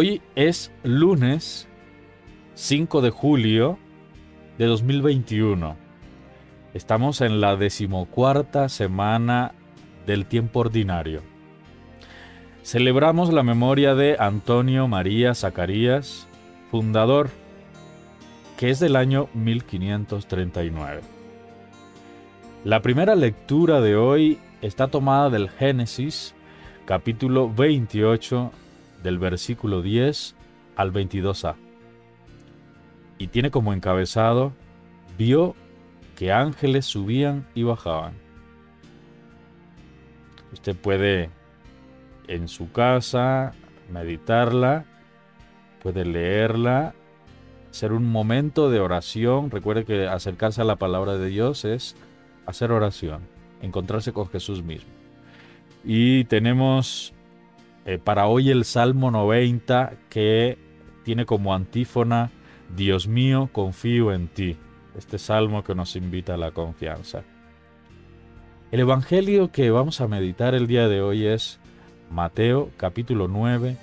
Hoy es lunes 5 de julio de 2021. Estamos en la decimocuarta semana del tiempo ordinario. Celebramos la memoria de Antonio María Zacarías, fundador, que es del año 1539. La primera lectura de hoy está tomada del Génesis, capítulo 28, del versículo 10 al 22a y tiene como encabezado, vio que ángeles subían y bajaban. Usted puede en su casa meditarla, puede leerla, ser un momento de oración. Recuerde que acercarse a la palabra de Dios es hacer oración, encontrarse con Jesús mismo. Y tenemos eh, para hoy el Salmo 90 que tiene como antífona Dios mío, confío en ti. Este salmo que nos invita a la confianza. El Evangelio que vamos a meditar el día de hoy es Mateo capítulo 9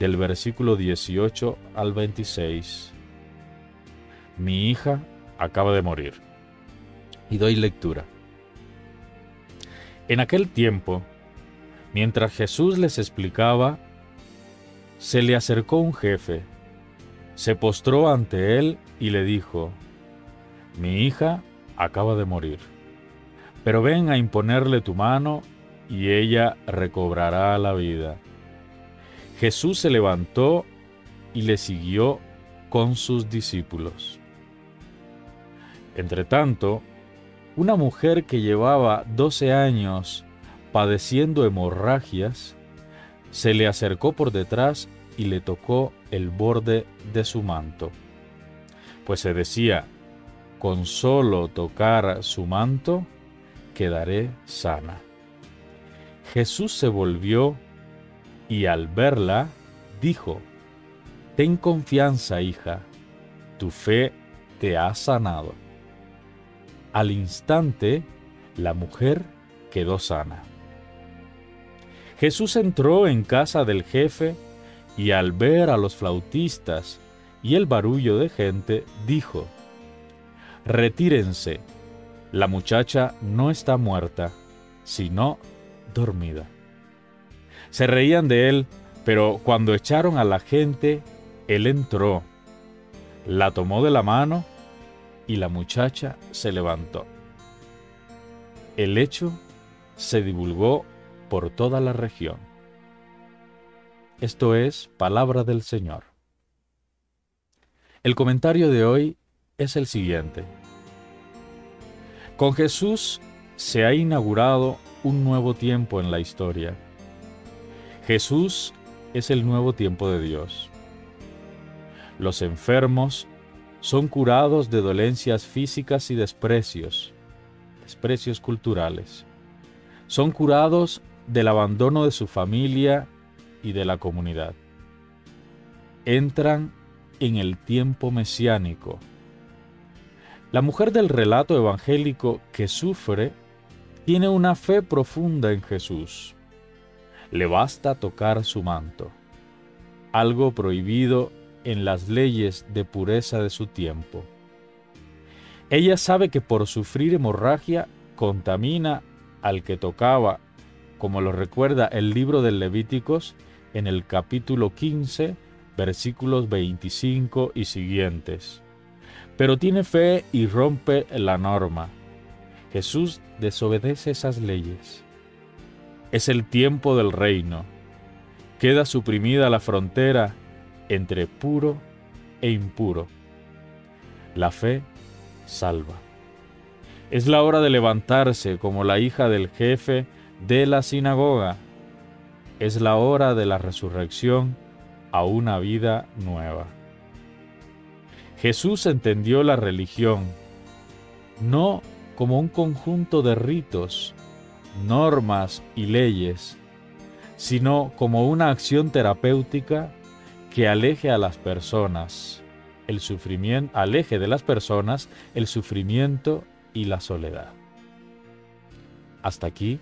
del versículo 18 al 26. Mi hija acaba de morir. Y doy lectura. En aquel tiempo, mientras Jesús les explicaba, se le acercó un jefe se postró ante él y le dijo, Mi hija acaba de morir, pero ven a imponerle tu mano y ella recobrará la vida. Jesús se levantó y le siguió con sus discípulos. Entretanto, una mujer que llevaba doce años padeciendo hemorragias, se le acercó por detrás y le tocó el borde de su manto. Pues se decía, con solo tocar su manto, quedaré sana. Jesús se volvió y al verla dijo, Ten confianza, hija, tu fe te ha sanado. Al instante, la mujer quedó sana. Jesús entró en casa del jefe y al ver a los flautistas y el barullo de gente, dijo, Retírense, la muchacha no está muerta, sino dormida. Se reían de él, pero cuando echaron a la gente, él entró, la tomó de la mano y la muchacha se levantó. El hecho se divulgó por toda la región. Esto es palabra del Señor. El comentario de hoy es el siguiente. Con Jesús se ha inaugurado un nuevo tiempo en la historia. Jesús es el nuevo tiempo de Dios. Los enfermos son curados de dolencias físicas y desprecios, desprecios culturales. Son curados del abandono de su familia y de la comunidad. Entran en el tiempo mesiánico. La mujer del relato evangélico que sufre tiene una fe profunda en Jesús. Le basta tocar su manto, algo prohibido en las leyes de pureza de su tiempo. Ella sabe que por sufrir hemorragia contamina al que tocaba, como lo recuerda el libro del Levíticos, en el capítulo 15, versículos 25 y siguientes. Pero tiene fe y rompe la norma. Jesús desobedece esas leyes. Es el tiempo del reino. Queda suprimida la frontera entre puro e impuro. La fe salva. Es la hora de levantarse como la hija del jefe de la sinagoga es la hora de la resurrección a una vida nueva. Jesús entendió la religión no como un conjunto de ritos, normas y leyes, sino como una acción terapéutica que aleje a las personas el sufrimiento, aleje de las personas el sufrimiento y la soledad. Hasta aquí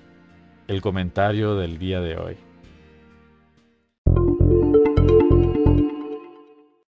el comentario del día de hoy.